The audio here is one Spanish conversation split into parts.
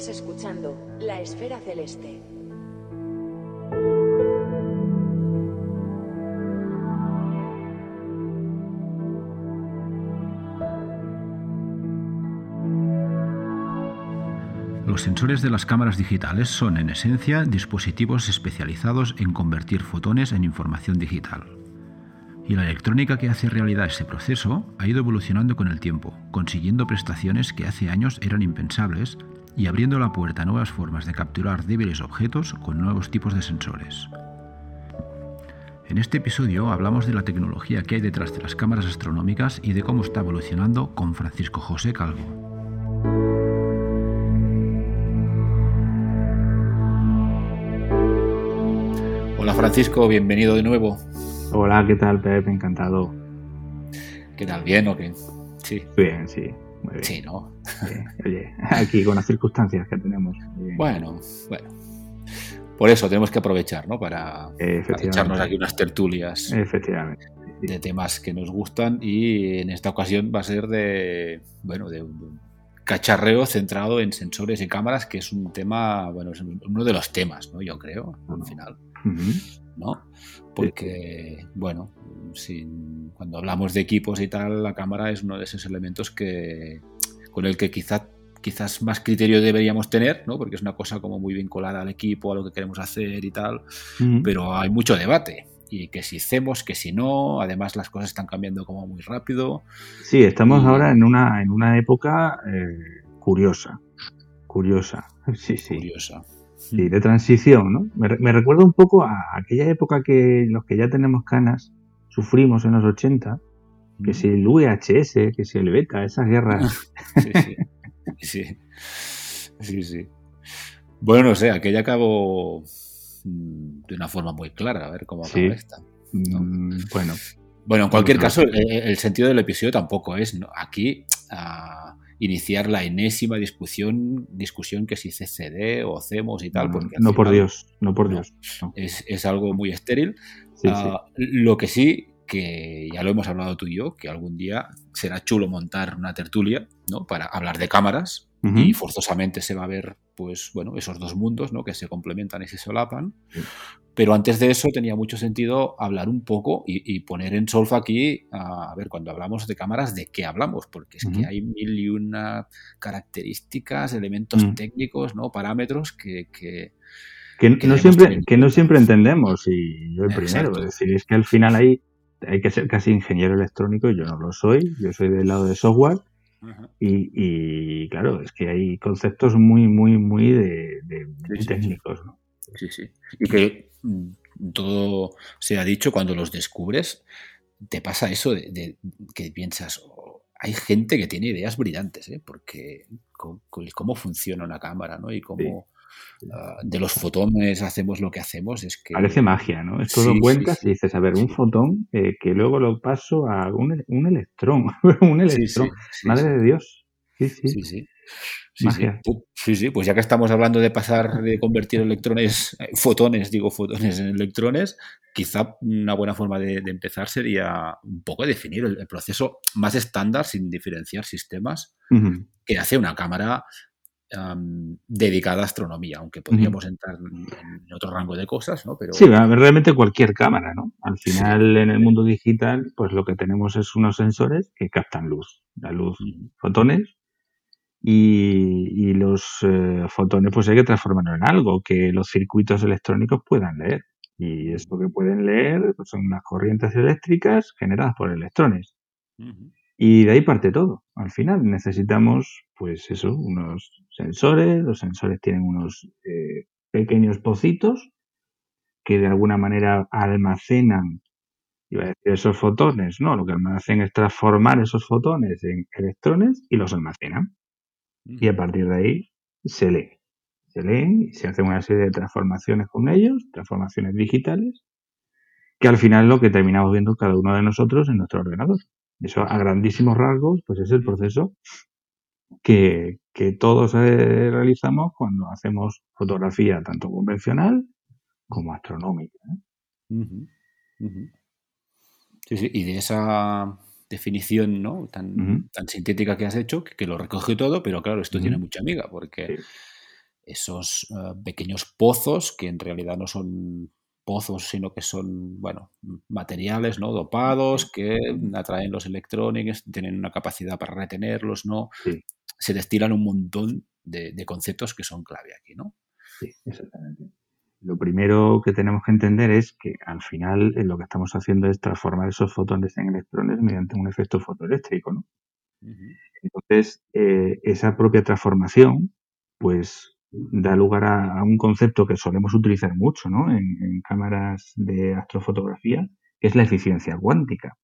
Estás escuchando La Esfera Celeste. Los sensores de las cámaras digitales son, en esencia, dispositivos especializados en convertir fotones en información digital. Y la electrónica que hace realidad ese proceso ha ido evolucionando con el tiempo, consiguiendo prestaciones que hace años eran impensables y abriendo la puerta a nuevas formas de capturar débiles objetos con nuevos tipos de sensores. En este episodio hablamos de la tecnología que hay detrás de las cámaras astronómicas y de cómo está evolucionando con Francisco José Calvo. Hola Francisco, bienvenido de nuevo. Hola, ¿qué tal, Pepe? Encantado. ¿Qué tal? ¿Bien o qué? Sí. Bien, sí. Muy bien. Sí, ¿no? Oye, aquí con las circunstancias que tenemos. Bueno, bueno. Por eso tenemos que aprovechar, ¿no? Para, para echarnos aquí unas tertulias. Efectivamente. De temas que nos gustan y en esta ocasión va a ser de, bueno, de un cacharreo centrado en sensores y cámaras, que es un tema, bueno, es uno de los temas, ¿no? Yo creo, al final. ¿no? Porque, bueno, sin, cuando hablamos de equipos y tal, la cámara es uno de esos elementos que con el que quizá, quizás más criterio deberíamos tener, ¿no? Porque es una cosa como muy vinculada al equipo, a lo que queremos hacer y tal, pero hay mucho debate. Y que si hacemos, que si no, además las cosas están cambiando como muy rápido. Sí, estamos ahora en una, en una época eh, curiosa, curiosa, sí, sí. Curiosa. Sí, de transición, ¿no? Me, me, recuerda un poco a aquella época que los que ya tenemos canas sufrimos en los 80, que si el VHS, que si el beta, esas guerras. sí, sí. sí. Sí. Bueno, no sé, aquella acabó mm, de una forma muy clara, a ver cómo acaba sí. esta. ¿no? Mm, bueno. Bueno, en cualquier caso, el, el, sentido del episodio tampoco es ¿no? aquí iniciar la enésima discusión, discusión que si CCD o hacemos y tal. No, porque no por Dios, no por Dios. Es, es, algo muy estéril. Sí, uh, sí. Lo que sí, que ya lo hemos hablado tú y yo, que algún día será chulo montar una tertulia, ¿no? Para hablar de cámaras uh -huh. y forzosamente se va a ver, pues, bueno, esos dos mundos, ¿no? Que se complementan y se solapan. Sí. Pero antes de eso tenía mucho sentido hablar un poco y, y poner en solfa aquí, a, a, ver, cuando hablamos de cámaras, ¿de qué hablamos? Porque es uh -huh. que hay mil y una características, elementos uh -huh. técnicos, ¿no? Parámetros que, que que, que, no siempre, que no siempre entendemos, y yo el primero, es decir, es que al final hay, hay que ser casi ingeniero electrónico, yo no lo soy, yo soy del lado de software, y, y, claro, es que hay conceptos muy, muy, muy, de, de sí, técnicos, sí. ¿no? Sí, sí. Y que mm, todo se ha dicho cuando los descubres, te pasa eso de, de que piensas, oh, hay gente que tiene ideas brillantes, ¿eh? porque cómo funciona una cámara, ¿no? Y cómo... Sí Uh, de los fotones hacemos lo que hacemos es que parece magia no es todo sí, cuentas sí, sí. y dices a ver un fotón eh, que luego lo paso a un, un electrón un electrón. madre de Dios. Sí sí. Sí, magia. Sí, sí, pues ya que estamos hablando de pasar, de convertir electrones, eh, fotones, digo fotones en electrones, quizá una buena forma de, de empezar sería un poco definir el, el, proceso más estándar sin diferenciar sistemas uh -huh. que hace una cámara um, dedicada a astronomía, aunque podríamos uh -huh. entrar en, en, otro rango de cosas, ¿no? Pero... Sí, realmente cualquier cámara, ¿no? Al final, sí. en el mundo digital, pues lo que tenemos es unos sensores que captan luz, la luz, fotones, y, y los eh, fotones pues hay que transformarlos en algo que los circuitos electrónicos puedan leer. Y esto que pueden leer pues son unas corrientes eléctricas generadas por electrones. Uh -huh. Y de ahí parte todo. Al final necesitamos, pues eso, unos sensores. Los sensores tienen unos eh, pequeños pocitos que de alguna manera almacenan, iba a decir, esos fotones. No, lo que hacen es transformar esos fotones en electrones y los almacenan. Y a partir de ahí se lee. Se leen y se hacen una serie de transformaciones con ellos, transformaciones digitales, que al final es lo que terminamos viendo cada uno de nosotros en nuestro ordenador. Eso a grandísimos rasgos, pues es el proceso que, que todos eh, realizamos cuando hacemos fotografía tanto convencional como astronómica. ¿eh? Uh -huh. Uh -huh. Sí, sí, y de esa definición ¿no? tan, tan sintética que has hecho, que, lo recoge todo, pero claro, esto tiene mucha amiga, porque esos eh, pequeños pozos, que en realidad no son pozos, sino que son, bueno, materiales, ¿no? Dopados, que atraen los electrónicos, tienen una capacidad para retenerlos, ¿no? Se destilan un montón de, de, conceptos que son clave aquí, ¿no? Sí, exactamente. Lo primero que tenemos que entender es que al final eh, lo que estamos haciendo es transformar esos fotones en electrones mediante un efecto fotoeléctrico, ¿no? Entonces, eh, esa propia transformación, pues da lugar a, un concepto que solemos utilizar mucho ¿no? en, cámaras de astrofotografía, que es la eficiencia cuántica.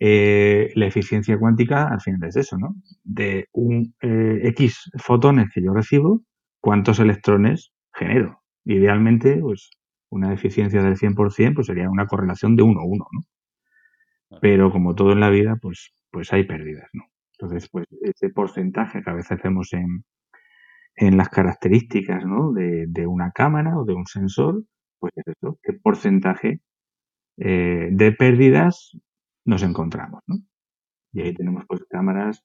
Eh, la eficiencia cuántica al final es eso, ¿no? De un X fotones que yo recibo, ¿cuántos electrones genero? Idealmente, pues una eficiencia del 100% pues sería una correlación de 1 a 1, ¿no? Pero como todo en la vida, pues, pues hay pérdidas, ¿no? Entonces, pues ese porcentaje que a veces hacemos en, en las características ¿no? de, una cámara o de un sensor, pues es eso, qué porcentaje eh, de pérdidas nos encontramos, ¿no? Y ahí tenemos pues cámaras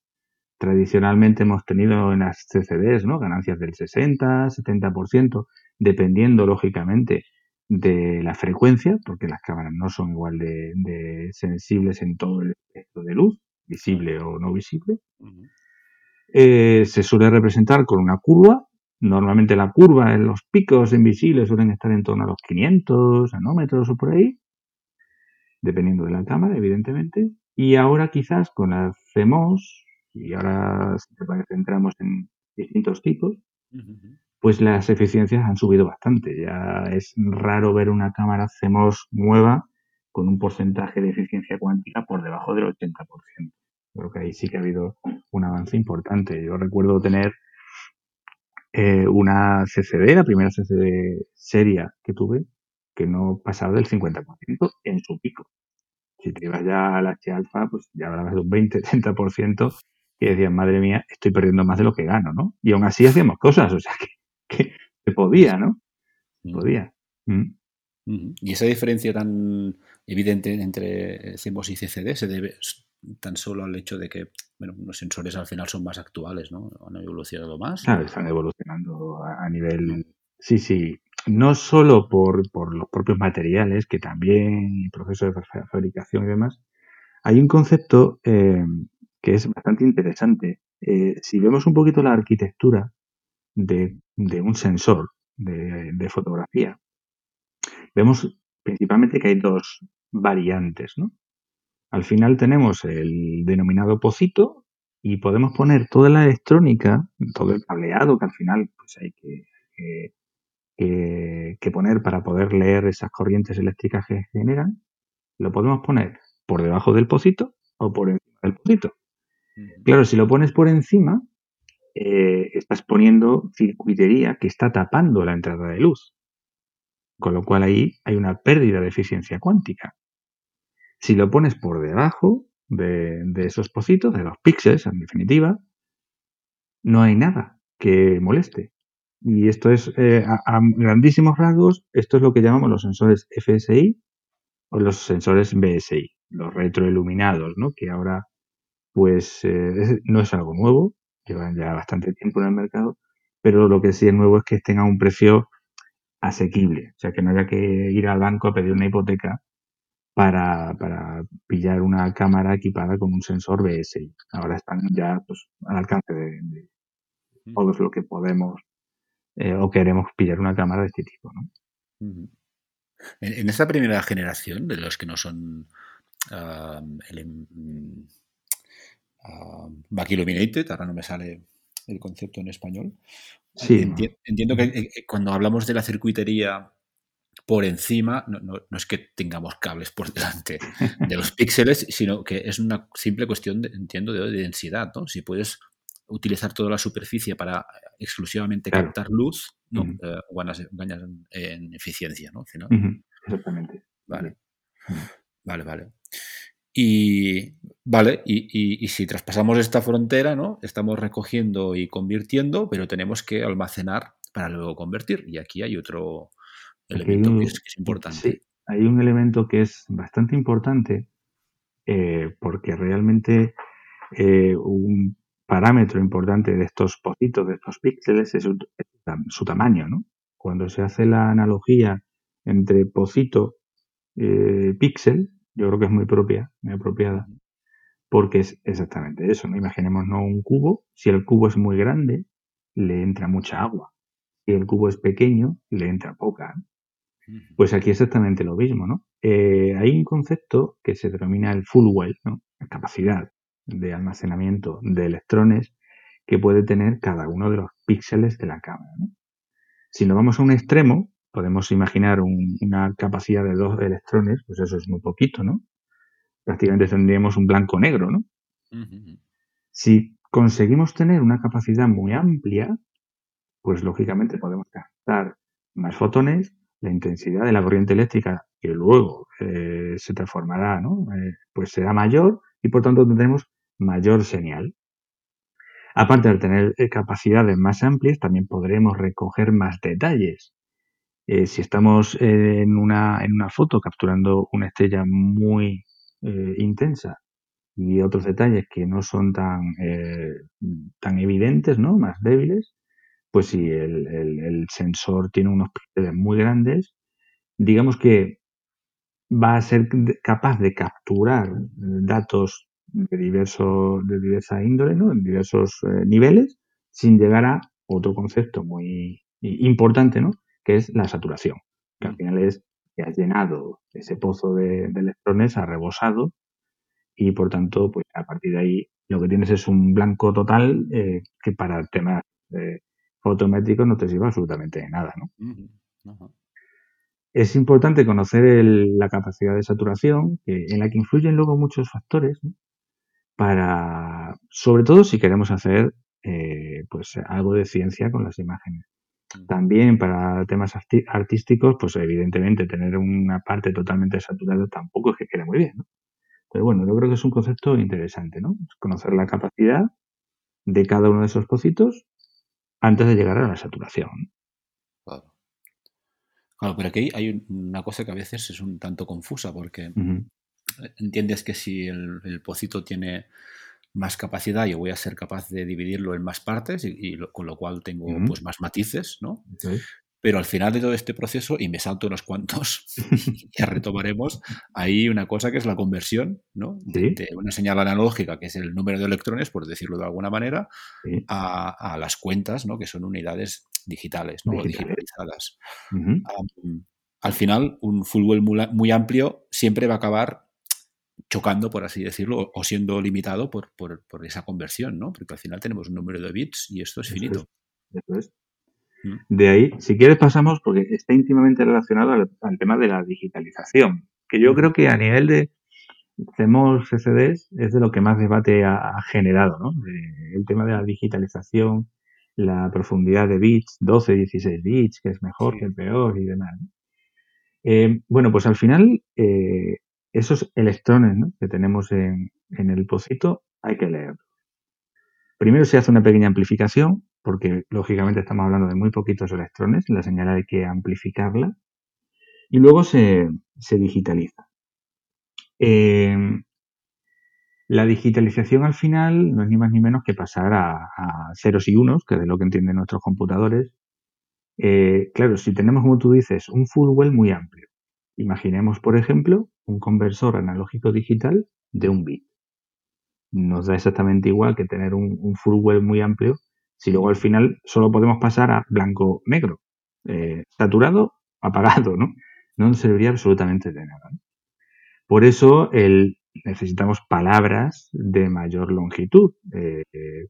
tradicionalmente hemos tenido en las CCDs, ¿no? Ganancias del 60, 70%, dependiendo lógicamente de la frecuencia, porque las cámaras no son igual de, sensibles en todo el espectro de luz, visible o no visible. Eh, se suele representar con una curva. Normalmente la curva en los picos invisibles suelen estar en torno a los 500 nanómetros o por ahí, dependiendo de la cámara, evidentemente. Y ahora quizás con las CMOS y ahora si te parece entramos en distintos tipos, pues las eficiencias han subido bastante. Ya es raro ver una cámara CMOS nueva con un porcentaje de eficiencia cuántica por debajo del 80%. Creo que ahí sí que ha habido un avance importante. Yo recuerdo tener eh, una CCD, la primera CCD seria que tuve, que no pasaba del 50% en su pico. Si te ibas ya a la H-alfa, pues ya hablabas de un 20-30% que decían, madre mía, estoy perdiendo más de lo que gano, ¿no? Y aún así hacíamos cosas, o sea, que, se podía, ¿no? Se mm. podía. Mm. Y esa diferencia tan evidente entre CMOS y CCD se debe tan solo al hecho de que bueno, los sensores al final son más actuales, ¿no? Han evolucionado más. Claro, están evolucionando a, nivel... Sí, sí. No solo por, por, los propios materiales, que también el proceso de fabricación y demás. Hay un concepto eh, que es bastante interesante. Eh, si vemos un poquito la arquitectura de, un sensor de, fotografía, vemos principalmente que hay dos variantes, ¿no? Al final tenemos el denominado pocito y podemos poner toda la electrónica, todo el cableado que al final pues hay que, que, poner para poder leer esas corrientes eléctricas que generan, lo podemos poner por debajo del pocito o por encima del pocito. Claro, si lo pones por encima, eh, estás poniendo circuitería que está tapando la entrada de luz. Con lo cual ahí hay una pérdida de eficiencia cuántica. Si lo pones por debajo de, esos pocitos, de los píxeles en definitiva, no hay nada que moleste. Y esto es, eh, a, grandísimos rasgos, esto es lo que llamamos los sensores FSI o los sensores BSI, los retroiluminados, ¿no? Que ahora pues eh, no es algo nuevo, llevan ya bastante tiempo en el mercado, pero lo que sí es nuevo es que a un precio asequible, o sea, que no haya que ir al banco a pedir una hipoteca para, para pillar una cámara equipada con un sensor BSI. Ahora están ya pues, al alcance de, todos los que podemos eh, o queremos pillar una cámara de este tipo. ¿no? En, esta primera generación, de los que no son uh, Back Illuminated, ahora no me sale el concepto en español. entiendo que eh, eh, cuando hablamos de la circuitería por encima, no, es que tengamos cables por delante de los píxeles, sino que es una simple cuestión, de, entiendo, de, densidad. ¿no? Si puedes utilizar toda la superficie para exclusivamente captar luz, no, eh, ganas, en, eficiencia. ¿no? Exactamente. Vale. Vale, vale. Y vale, y, si traspasamos esta frontera, ¿no? Estamos recogiendo y convirtiendo, pero tenemos que almacenar para luego convertir. Y aquí hay otro elemento que, es, importante. Sí, hay un elemento que es bastante importante eh, porque realmente eh, un parámetro importante de estos pocitos, de estos píxeles, es su, tamaño, ¿no? Cuando se hace la analogía entre pocito eh, píxel, yo creo que es muy propia, muy apropiada, porque es exactamente eso, ¿no? Imaginemos ¿no? un cubo, si el cubo es muy grande, le entra mucha agua. Si el cubo es pequeño, le entra poca. Pues aquí es exactamente lo mismo, ¿no? Eh, hay un concepto que se denomina el full well, ¿no? La capacidad de almacenamiento de electrones que puede tener cada uno de los píxeles de la cámara. Si nos vamos a un extremo, podemos imaginar una capacidad de dos electrones, pues eso es muy poquito, ¿no? Prácticamente tendríamos un blanco negro, ¿no? Si conseguimos tener una capacidad muy amplia, pues lógicamente podemos captar más fotones, la intensidad de la corriente eléctrica que luego eh, se transformará, ¿no? Eh, pues será mayor y por tanto tendremos mayor señal. Aparte de tener eh, capacidades más amplias, también podremos recoger más detalles. Si estamos en una, en una foto capturando una estrella muy intensa y otros detalles que no son tan, tan evidentes, ¿no? más débiles, pues si el, el sensor tiene unos píxeles muy grandes, digamos que va a ser capaz de capturar datos de, diverso, de diversa índole, ¿no? en diversos eh, niveles, sin llegar a otro concepto muy importante, ¿no? que es la saturación, que al final es que has llenado ese pozo de, electrones, ha rebosado y por tanto, pues a partir de ahí lo que tienes es un blanco total eh, que para temas eh, fotométricos no te sirve absolutamente de nada. ¿no? Es importante conocer la capacidad de saturación, en la que influyen luego muchos factores, ¿no? para, sobre todo si queremos hacer eh, pues algo de ciencia con las imágenes. También para temas artísticos, pues evidentemente tener una parte totalmente saturada tampoco es que quede muy bien, ¿no? Pero bueno, yo creo que es un concepto interesante, ¿no? Conocer la capacidad de cada uno de esos pocitos antes de llegar a la saturación. Claro. Claro, pero aquí hay una cosa que a veces es un tanto confusa porque entiendes que si el, pocito tiene más capacidad, yo voy a ser capaz de dividirlo en más partes y, con lo cual tengo pues más matices, ¿no? Pero al final de todo este proceso, y me salto unos cuantos, ya retomaremos, hay una cosa que es la conversión, ¿no? De, una señal analógica, que es el número de electrones, por decirlo de alguna manera, a, las cuentas, ¿no? Que son unidades digitales, ¿no? digitalizadas. al final, un well muy amplio siempre va a acabar chocando, por así decirlo, o siendo limitado por, esa conversión, ¿no? Porque al final tenemos un número de bits y esto es finito. Mm. De ahí, si quieres pasamos, porque está íntimamente relacionado al, tema de la digitalización, que yo creo que a nivel de CMOS, CCDs, es de lo que más debate ha, generado, ¿no? el tema de la digitalización, la profundidad de bits, 12, 16 bits, que es mejor, que peor y demás. Eh, bueno, pues al final eh, esos electrones que tenemos en, el pocito hay que leerlos. Primero se hace una pequeña amplificación, porque lógicamente estamos hablando de muy poquitos electrones, la señal hay que amplificarla, y luego se, digitaliza. Em, la digitalización al final no es ni más ni menos que pasar a, ceros y unos, que es de lo que entienden nuestros computadores. Eh, claro, si tenemos, como tú dices, un full muy amplio, Imaginemos, por ejemplo, un conversor analógico digital de un bit. Nos da exactamente igual que tener un, full web muy amplio si luego al final solo podemos pasar a blanco-negro, eh, saturado, apagado, ¿no? No nos serviría absolutamente de nada. Por eso necesitamos palabras de mayor longitud. Eh,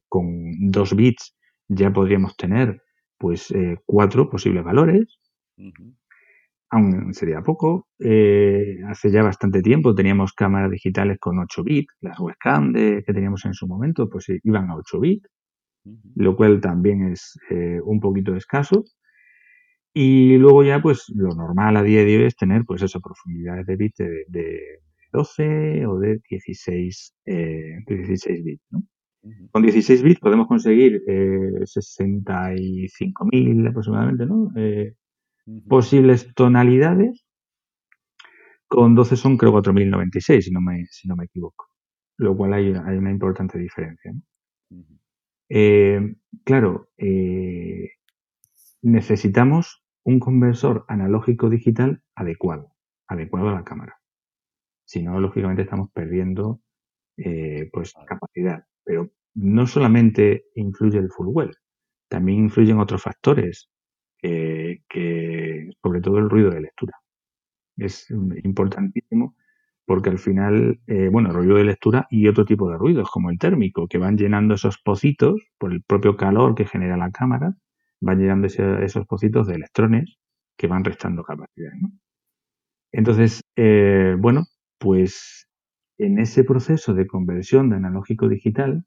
con dos bits ya podríamos tener pues eh, cuatro posibles valores aún sería poco. Eh, hace ya bastante tiempo teníamos cámaras digitales con 8 bits, las webcam que teníamos en su momento, pues iban a 8 bits, lo cual también es eh, un poquito escaso. Y luego ya, pues lo normal a día de hoy es tener, pues eso, profundidades de bits de, 12 o de 16, 16 eh, bits, Con 16 bits podemos conseguir 65.000 aproximadamente, ¿no? posibles tonalidades Con 12 son creo 4096, si no me, si no me equivoco. Lo cual hay, hay una importante diferencia. Eh, claro, eh, necesitamos un conversor analógico digital adecuado, adecuado a la cámara. Si no, lógicamente estamos perdiendo eh, pues capacidad. Pero no solamente influye el full well, también influyen otros factores, que sobre todo el ruido de lectura. Es importantísimo porque al final, eh, bueno, ruido de lectura y otro tipo de ruidos, como el térmico, que van llenando esos pocitos por el propio calor que genera la cámara, van llenando esos pocitos de electrones que van restando capacidad. Entonces, eh, bueno, pues en ese proceso de conversión de analógico digital,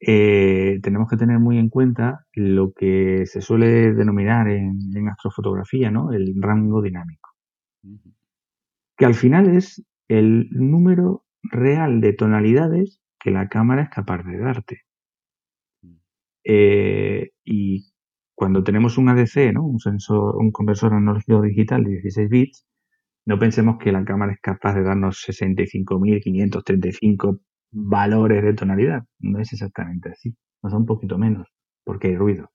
eh, tenemos que tener muy en cuenta lo que se suele denominar en, astrofotografía, ¿no? El rango dinámico. Que al final es el número real de tonalidades que la cámara es capaz de darte. Eh, y cuando tenemos un ADC, ¿no? un sensor, un conversor analógico digital de 16 bits, no pensemos que la cámara es capaz de darnos 65.535 valores de tonalidad. No es exactamente así. Nos da un poquito menos, porque hay ruido.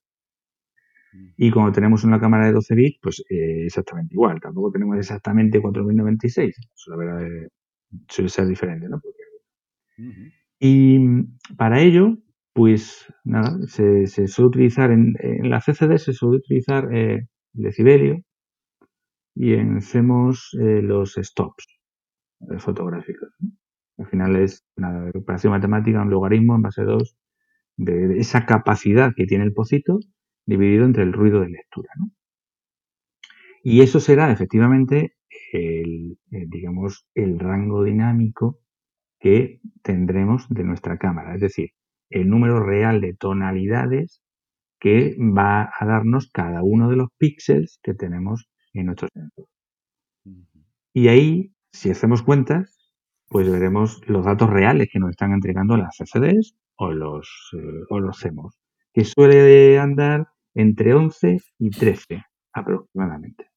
Y cuando tenemos una cámara de 12 bits, pues eh, exactamente igual. Tampoco tenemos exactamente 4096. Suele, suele ser diferente, ¿no? Y para ello, pues nada, se, suele utilizar en, la CCD, se suele utilizar eh, decibelio y en CMOS eh, los stops fotográficos. Al final es una operación matemática, un logaritmo en base 2 de esa capacidad que tiene el pocito dividido entre el ruido de lectura. Y eso será efectivamente el, digamos, el rango dinámico que tendremos de nuestra cámara, es decir, el número real de tonalidades que va a darnos cada uno de los píxeles que tenemos en nuestro sensor. Y ahí, si hacemos cuentas, pues veremos los datos reales que nos están entregando las CCDs o los, eh, o los CEMOS, que suele andar entre 11 y 13 aproximadamente.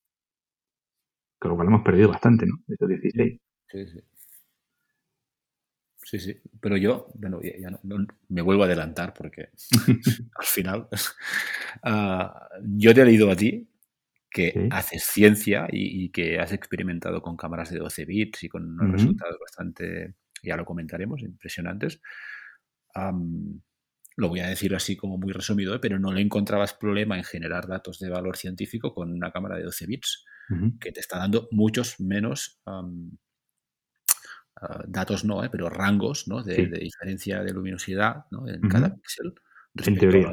Con lo cual hemos perdido bastante, ¿no? De estos 16. Sí, sí. Sí, sí. Pero yo, bueno, ya, no, me vuelvo a adelantar porque al final ah, yo te he leído a ti que haces ciencia y, que has experimentado con cámaras de 12 bits y con unos resultados bastante, ya lo comentaremos, impresionantes. Lo voy a decir así como muy resumido, ¿eh? pero no le encontrabas problema en generar datos de valor científico con una cámara de 12 bits, que te está dando muchos menos ah, datos, no, ¿eh? pero rangos ¿no? de, diferencia de luminosidad en cada píxel. En teoría.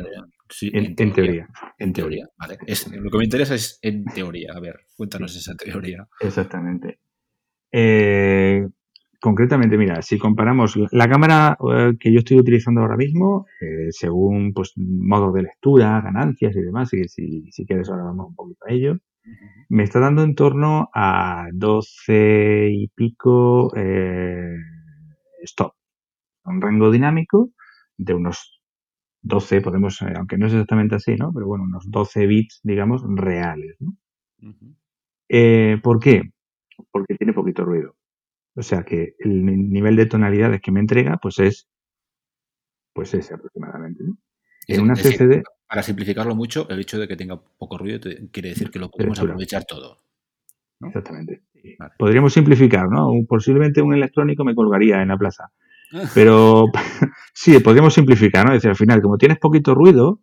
en, teoría. En teoría. Vale. lo que me interesa es en teoría. A ver, cuéntanos esa teoría. Exactamente. Eh, concretamente, mira, si comparamos la cámara eh, que yo estoy utilizando ahora mismo, eh, según pues modos de lectura, ganancias y demás, y si, si quieres ahora vamos un poquito a ello, me está dando en torno a 12 y pico stop. Un rango dinámico de unos 12, podemos, eh, aunque no es exactamente así, ¿no? Pero bueno, unos 12 bits, digamos, reales, ¿no? Eh, ¿Por qué? Porque tiene poquito ruido. O sea que el nivel de tonalidades que me entrega, pues es, pues ese aproximadamente, ¿no? En una CCD... Para simplificarlo mucho, el hecho de que tenga poco ruido quiere decir que lo podemos aprovechar todo. Exactamente. Podríamos simplificar, ¿no? Posiblemente un electrónico me colgaría en la plaza. Pero sí, podríamos simplificar, ¿no? Es decir, al final, como tienes poquito ruido,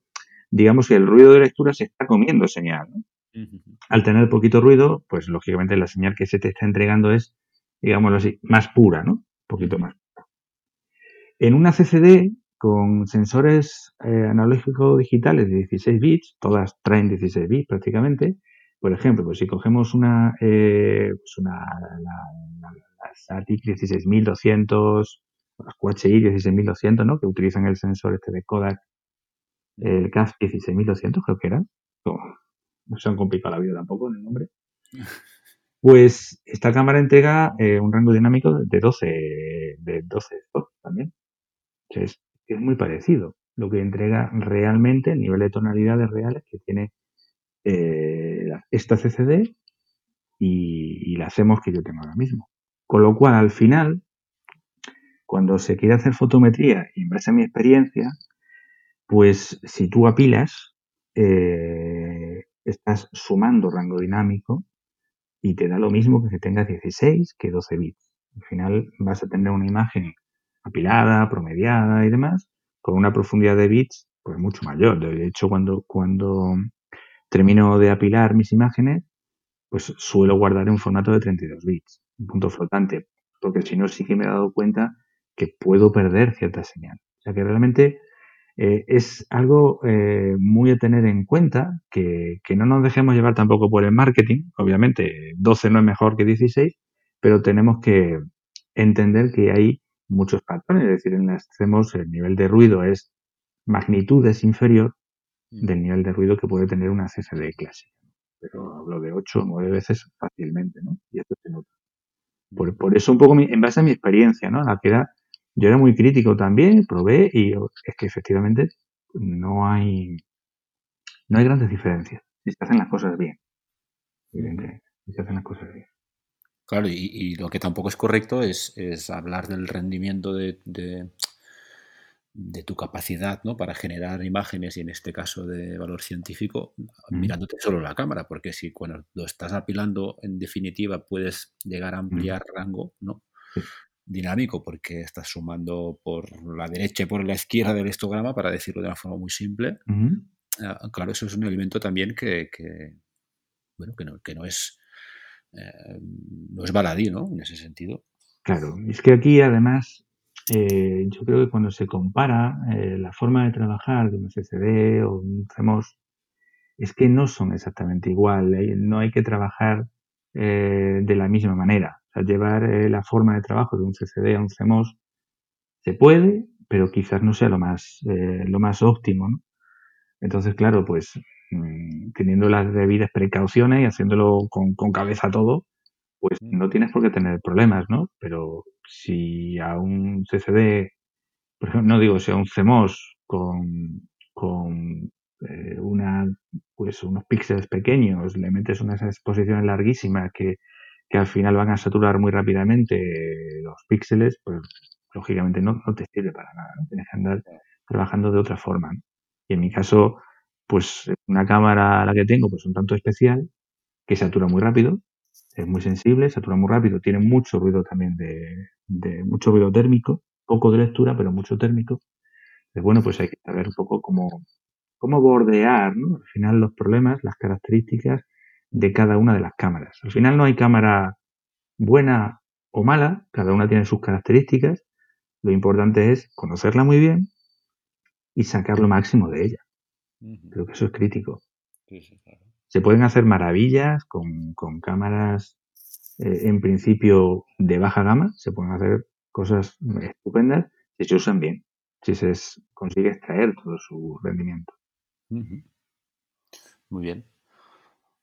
digamos que el ruido de lectura se está comiendo señal. ¿no? Al tener poquito ruido, pues lógicamente la señal que se te está entregando es, digámoslo así, más pura, ¿no? Un poquito más En una CCD, con sensores eh, analógicos digitales de 16 bits, todas traen 16 bits prácticamente, por ejemplo, pues si cogemos una, eh, pues una la, la SATIC 16200 las QHI 16200, ¿no? Que utilizan el sensor este de Kodak, el CAF 16200 creo que era. No, se han complicado la vida tampoco en el nombre. Pues esta cámara entrega eh, un rango dinámico de 12, de 12 también. es, muy parecido. Lo que entrega realmente el nivel de tonalidades reales que tiene eh, esta CCD y, la hacemos que yo tengo ahora mismo. Con lo cual, al final, cuando se quiere hacer fotometría y en base a mi experiencia, pues si tú apilas, eh, estás sumando rango dinámico y te da lo mismo que que tengas 16 que 12 bits. Al final vas a tener una imagen apilada, promediada y demás, con una profundidad de bits pues mucho mayor. De hecho, cuando, cuando termino de apilar mis imágenes, pues suelo guardar en formato de 32 bits, un punto flotante, porque si no sí que me he dado cuenta que puedo perder cierta señal. O sea que realmente eh, es algo eh, muy a tener en cuenta, que, que, no nos dejemos llevar tampoco por el marketing. Obviamente, 12 no es mejor que 16, pero tenemos que entender que hay muchos patrones. Es decir, en extremos el nivel de ruido es magnitudes inferior mm. del nivel de ruido que puede tener una CCD clásica. Pero hablo de 8 o 9 veces fácilmente, ¿no? Y esto se nota. Por, por, eso un poco en base a mi experiencia, ¿no? La que era, yo era muy crítico también, probé y es que efectivamente no hay, no hay grandes diferencias si se hacen las cosas bien. Evidentemente, si se hacen las cosas bien. Claro, y, lo que tampoco es correcto es, hablar del rendimiento de, de, tu capacidad ¿no? para generar imágenes y en este caso de valor científico mirándote solo la cámara, porque si cuando lo estás apilando en definitiva puedes llegar a ampliar rango ¿no? Dinámico porque estás sumando por la derecha y por la izquierda del histograma, para decirlo de una forma muy simple. Ah, claro, eso es un elemento también que, bueno, que no, que no es eh, no es baladí, ¿no? En ese sentido. Claro, es que aquí además eh, yo creo que cuando se compara eh, la forma de trabajar de un CCD o un CMOS, es que no son exactamente igual, no hay que trabajar de la misma manera. Sea, llevar la forma de trabajo de un CCD a un CMOS se puede, pero quizás no sea lo más, lo más óptimo, ¿no? Entonces, claro, pues Mm, teniendo las debidas precauciones y haciéndolo con, cabeza todo, pues no tienes por qué tener problemas, ¿no? Pero si a un CCD, por ejemplo, no digo, si a un CMOS con, con eh, una, pues unos píxeles pequeños, le metes unas exposiciones larguísimas que, que al final van a saturar muy rápidamente los píxeles, pues lógicamente no, no te sirve para nada, ¿no? Tienes que andar trabajando de otra forma. Y en mi caso, pues una cámara la que tengo, pues un tanto especial, que satura muy rápido, es muy sensible, satura muy rápido, tiene mucho ruido también de, de mucho ruido térmico, poco de lectura, pero mucho térmico. Pues bueno, pues hay que saber un poco cómo, cómo bordear, ¿no? Al final los problemas, las características de cada una de las cámaras. Al final no hay cámara buena o mala, cada una tiene sus características. Lo importante es conocerla muy bien y sacar lo máximo de ella. Creo que eso es crítico. Se pueden hacer maravillas con, cámaras eh, en principio de baja gama, se pueden hacer cosas estupendas si se usan bien, si se consigue extraer todo su rendimiento. Muy bien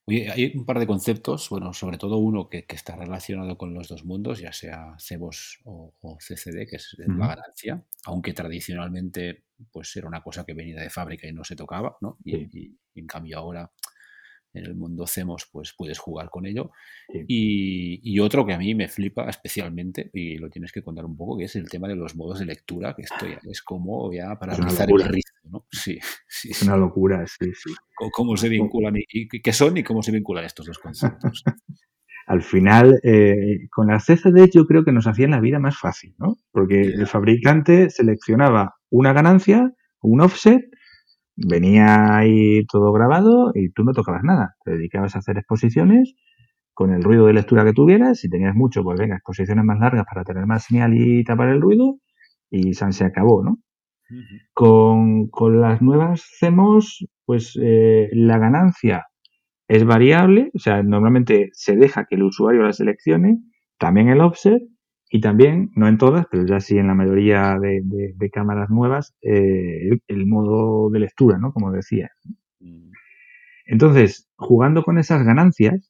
hay un par de conceptos, bueno, sobre todo uno que, está relacionado con los dos mundos, ya sea CEBOS o, CCD, que es la ganancia, aunque tradicionalmente pues era una cosa que venía de fábrica y no se tocaba, ¿no? y en cambio ahora en el mundo CEMOS, pues puedes jugar con ello. Y, otro que a mí me flipa especialmente, y lo tienes que contar un poco, que es el tema de los modos de lectura, que esto ya es como ya para analizar el ritmo, ¿no? Sí, sí, Es una locura, sí, sí. ¿Cómo, se vinculan y, qué son y cómo se vinculan estos dos conceptos? Al final, eh, con las CCD yo creo que nos hacían la vida más fácil, ¿no? Porque el fabricante seleccionaba una ganancia, un offset, venía ahí todo grabado y tú no tocabas nada. Te dedicabas a hacer exposiciones con el ruido de lectura que tuvieras. Si tenías mucho, pues venga, exposiciones más largas para tener más señal y tapar el ruido y se acabó, ¿no? con, con, las nuevas CMOS, pues eh, la ganancia es variable, o sea, normalmente se deja que el usuario la seleccione, también el offset, y también, no en todas, pero ya sí en la mayoría de, cámaras nuevas, eh, el, modo de lectura, ¿no? Como decía. Mm. Entonces, jugando con esas ganancias,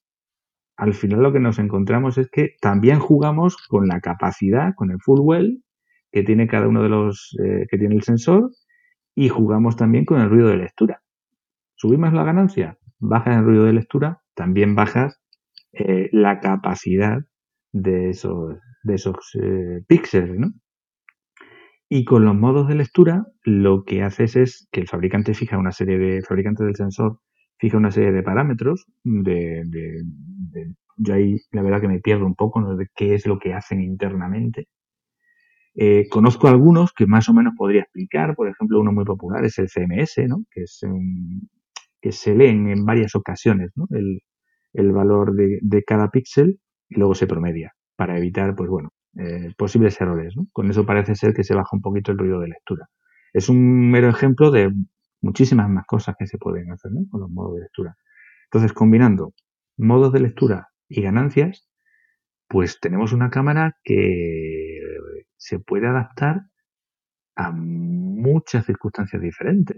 al final lo que nos encontramos es que también jugamos con la capacidad, con el full well que tiene cada uno de los eh, que tiene el sensor y jugamos también con el ruido de lectura. Subimos la ganancia, bajas el ruido de lectura, también bajas eh, la capacidad de esos, de esos eh, píxeles, ¿no? Y con los modos de lectura, lo que haces es que el fabricante fija una serie de, el fabricante del sensor fija una serie de parámetros de, de, yo ahí la verdad que me pierdo un poco de qué es lo que hacen internamente. Eh, conozco algunos que más o menos podría explicar, por ejemplo, uno muy popular es el CMS, ¿no? que, es que se leen en varias ocasiones ¿no? el, el, valor de, de cada píxel y luego se promedia para evitar, pues bueno, eh, posibles errores. Con eso parece ser que se baja un poquito el ruido de lectura. Es un mero ejemplo de muchísimas más cosas que se pueden hacer ¿no? con los modos de lectura. Entonces, combinando modos de lectura y ganancias, pues tenemos una cámara que se puede adaptar a muchas circunstancias diferentes.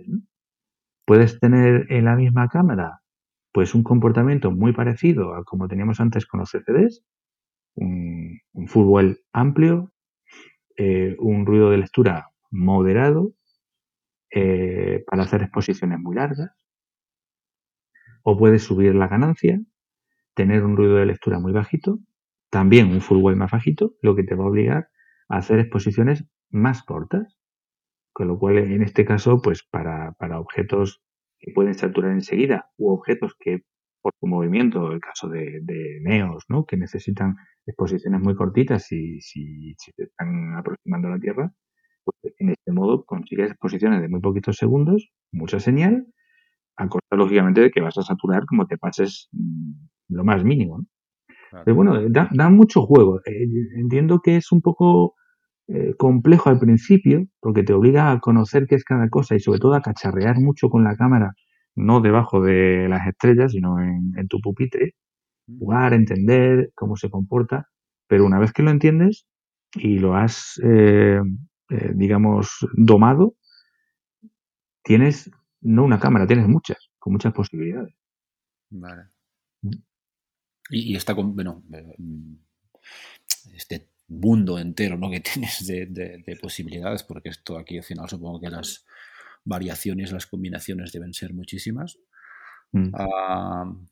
Puedes tener en la misma cámara pues un comportamiento muy parecido a como teníamos antes con los CCDs, un, un well amplio, eh, un ruido de lectura moderado eh, para hacer exposiciones muy largas, o puedes subir la ganancia, tener un ruido de lectura muy bajito, también un full más bajito, lo que te va a obligar a hacer exposiciones más cortas, con lo cual en este caso, pues para, para objetos que pueden saturar enseguida u objetos que por su movimiento, el caso de, de neos, ¿no? que necesitan exposiciones muy cortitas y si, si se están aproximando a la Tierra, pues en este modo consigues exposiciones de muy poquitos segundos, mucha señal, a costa lógicamente de que vas a saturar como te pases mm, lo más mínimo. ¿no? Pero bueno, da, da mucho juego. Eh, entiendo que es un poco eh, complejo al principio, porque te obliga a conocer qué es cada cosa y sobre todo a cacharrear mucho con la cámara no debajo de las estrellas, sino en, en tu pupitre, jugar, entender cómo se comporta, pero una vez que lo entiendes y lo has, eh, eh, digamos, domado, tienes no una cámara, tienes muchas, con muchas posibilidades. Vale. Y, y está con, bueno, este mundo entero ¿no? que tienes de, de, de, posibilidades, porque esto aquí al final supongo que las variaciones, las combinaciones deben ser muchísimas. Mm. Uh,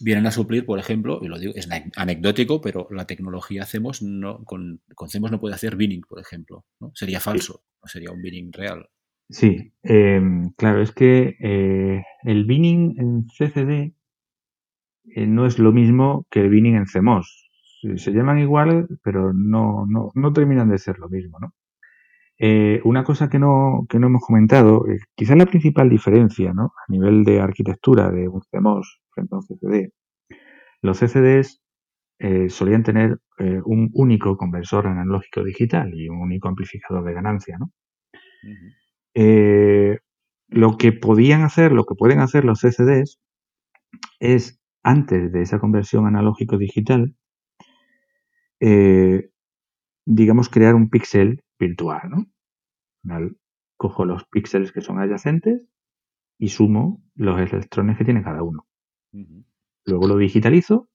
vienen a suplir, por ejemplo, y lo digo, es anecdótico, pero la tecnología hacemos no, con, con CEMOS no puede hacer binning, por ejemplo. ¿no? Sería falso, no sería un binning real. Sí, eh, claro, es que eh, el binning en CCD eh, no es lo mismo que el binning en CMOS. Se llaman igual, pero no, no, no terminan de ser lo mismo, ¿no? Eh, una cosa que no, que no hemos comentado, eh, quizás la principal diferencia ¿no? a nivel de arquitectura de un CMOS frente a un CCD, los CCDs eh, solían tener un único conversor analógico digital y un único amplificador de ganancia. ¿no? Uh -huh. lo que podían hacer, lo que pueden hacer los CCDs es, antes de esa conversión analógico digital, digamos, crear un píxel virtual, ¿no? Al, cojo los píxeles que son adyacentes y sumo los electrones que tiene cada uno. Uh -huh. Luego lo digitalizo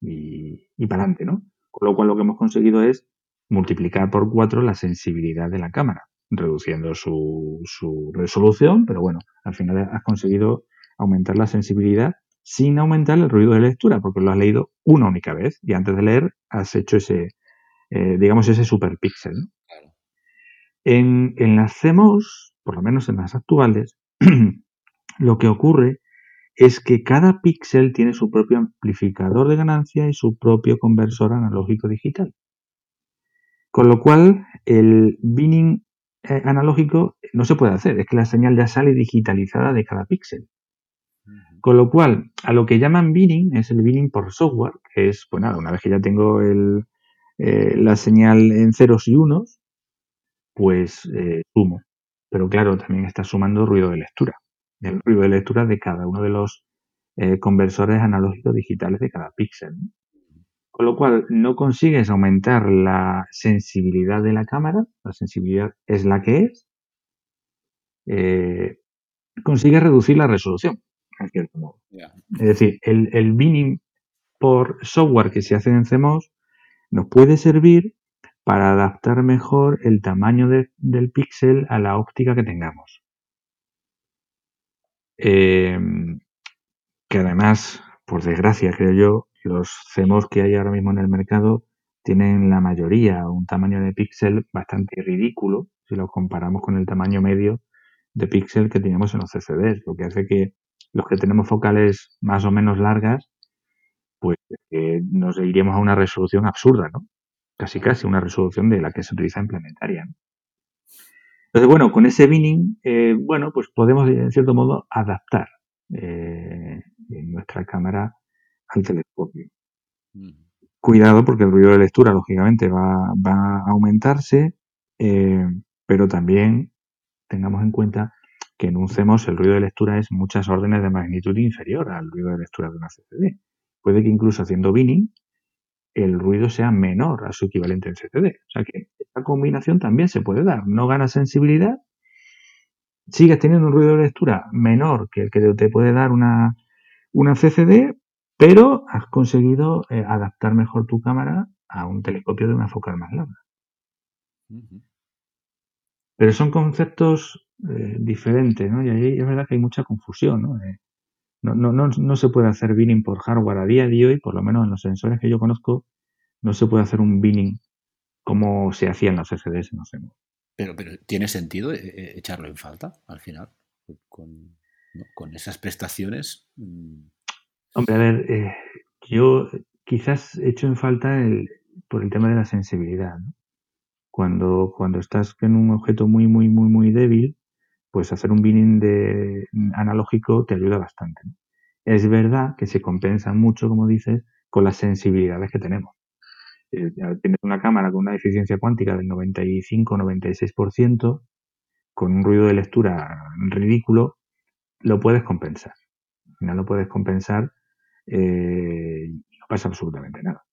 y, y para adelante, ¿no? Con lo cual lo que hemos conseguido es multiplicar por cuatro la sensibilidad de la cámara, reduciendo su, su resolución, pero bueno, al final has conseguido aumentar la sensibilidad sin aumentar el ruido de lectura, porque lo has leído una única vez y antes de leer has hecho ese, eh, digamos, ese superpíxel. ¿no? Claro. En, en las CMOS, por lo menos en las actuales, lo que ocurre es que cada píxel tiene su propio amplificador de ganancia y su propio conversor analógico digital. Con lo cual, el binning eh, analógico no se puede hacer, es que la señal ya sale digitalizada de cada píxel. Con lo cual, a lo que llaman binning es el binning por software, que es, pues nada, una vez que ya tengo eh, la señal en ceros y unos, pues eh, sumo. Pero claro, también está sumando ruido de lectura. El ruido de lectura de cada uno de los eh, conversores analógicos digitales de cada píxel. Con lo cual, no consigues aumentar la sensibilidad de la cámara, la sensibilidad es la que es, consigues reducir la resolución, en cierto modo. Yeah. Es decir, el, el binning por software que se hace en CMOS nos puede servir para adaptar mejor el tamaño de, del píxel a la óptica que tengamos. Eh, que además, por desgracia creo yo, los CMOS que hay ahora mismo en el mercado tienen la mayoría un tamaño de píxel bastante ridículo si lo comparamos con el tamaño medio de píxel que teníamos en los CCDs, lo que hace que los que tenemos focales más o menos largas, pues eh, nos iríamos a una resolución absurda, ¿no? Casi casi una resolución de la que se utiliza implementaria. Entonces, bueno, con ese binning, eh, bueno, pues podemos en cierto modo adaptar eh, nuestra cámara al telescopio. Cuidado porque el ruido de lectura, lógicamente, va, va a aumentarse, pero también tengamos en cuenta que en un el ruido de lectura es muchas órdenes de magnitud inferior al ruido de lectura de una CCD. Puede que incluso haciendo binning el ruido sea menor a su equivalente en CCD. O sea que esta combinación también se puede dar. No gana sensibilidad, sigues teniendo un ruido de lectura menor que el que te puede dar una, una CCD, pero has conseguido eh, adaptar mejor tu cámara a un telescopio de una focal más larga. Pero son conceptos eh, diferentes, ¿no? Y ahí es verdad que hay mucha confusión, ¿no? Eh, no, no, no, no, se puede hacer binning por hardware a día de hoy, por lo menos en los sensores que yo conozco, no se puede hacer un binning como se hacía en los SDS, no sé. Pero, pero ¿tiene sentido eh, echarlo en falta al final? Con, con esas prestaciones. Mm. Hombre, a ver, yo quizás echo en falta el, por el tema de la sensibilidad. ¿no? Cuando, cuando estás en un objeto muy, muy, muy, muy débil, pues hacer un binning de analógico te ayuda bastante. Es verdad que se compensa mucho, como dices, con las sensibilidades que tenemos. Eh, tienes una cámara con una eficiencia cuántica del 95-96%, con un ruido de lectura ridículo, lo puedes compensar. Al final lo puedes compensar eh, no pasa absolutamente nada.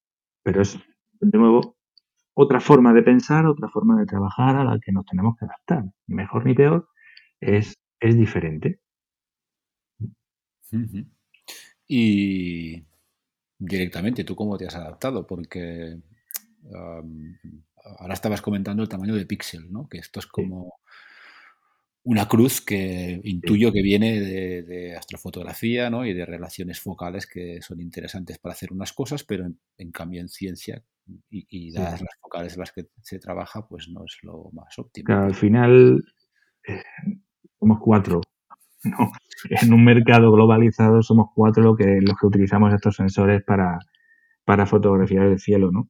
Pero es, de nuevo, otra forma de pensar, otra forma de trabajar a la que nos tenemos que adaptar. Ni mejor ni peor, es, es diferente. Y directamente, ¿tú cómo te has adaptado? Porque ahora estabas comentando el tamaño de píxel, ¿no? Que esto es como una cruz que intuyo que viene de, astrofotografía ¿no? y de relaciones focales que son interesantes para hacer unas cosas, pero en cambio en ciencia y, dadas las focales en las que se trabaja, pues no es lo más óptimo. al final eh, somos cuatro. En un mercado globalizado somos cuatro los que, los que utilizamos estos sensores para, para fotografiar el cielo, ¿no?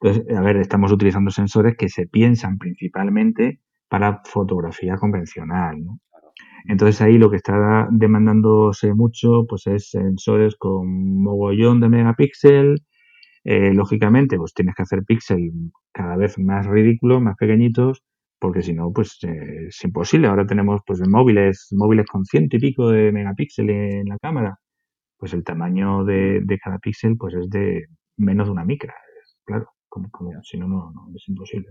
Entonces, a ver, estamos utilizando sensores que se piensan principalmente para fotografía convencional, ¿no? Entonces ahí lo que está demandándose mucho pues es sensores con mogollón de megapíxeles, eh, lógicamente, pues tienes que hacer píxeles cada vez más ridículos, más pequeñitos, porque si no, pues eh, es imposible. Ahora tenemos pues móviles, móviles con ciento y pico de megapíxeles en la cámara. Pues el tamaño de, cada píxel pues es de menos de una micra. Claro, como, si no, no, es imposible.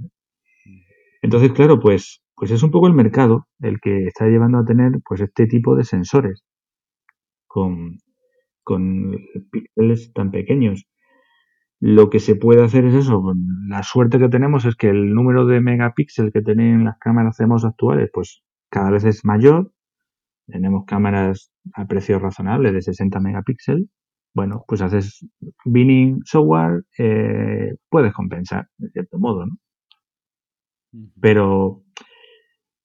Entonces, claro, pues, pues es un poco el mercado el que está llevando a tener pues este tipo de sensores con, con píxeles tan pequeños. Lo que se puede hacer es eso. La suerte que tenemos es que el número de megapíxeles que tienen las cámaras CMOS actuales, pues cada vez es mayor. Tenemos cámaras a precios razonables de 60 megapíxeles. Bueno, pues haces binning software, eh, puedes compensar, de cierto modo, ¿no? Pero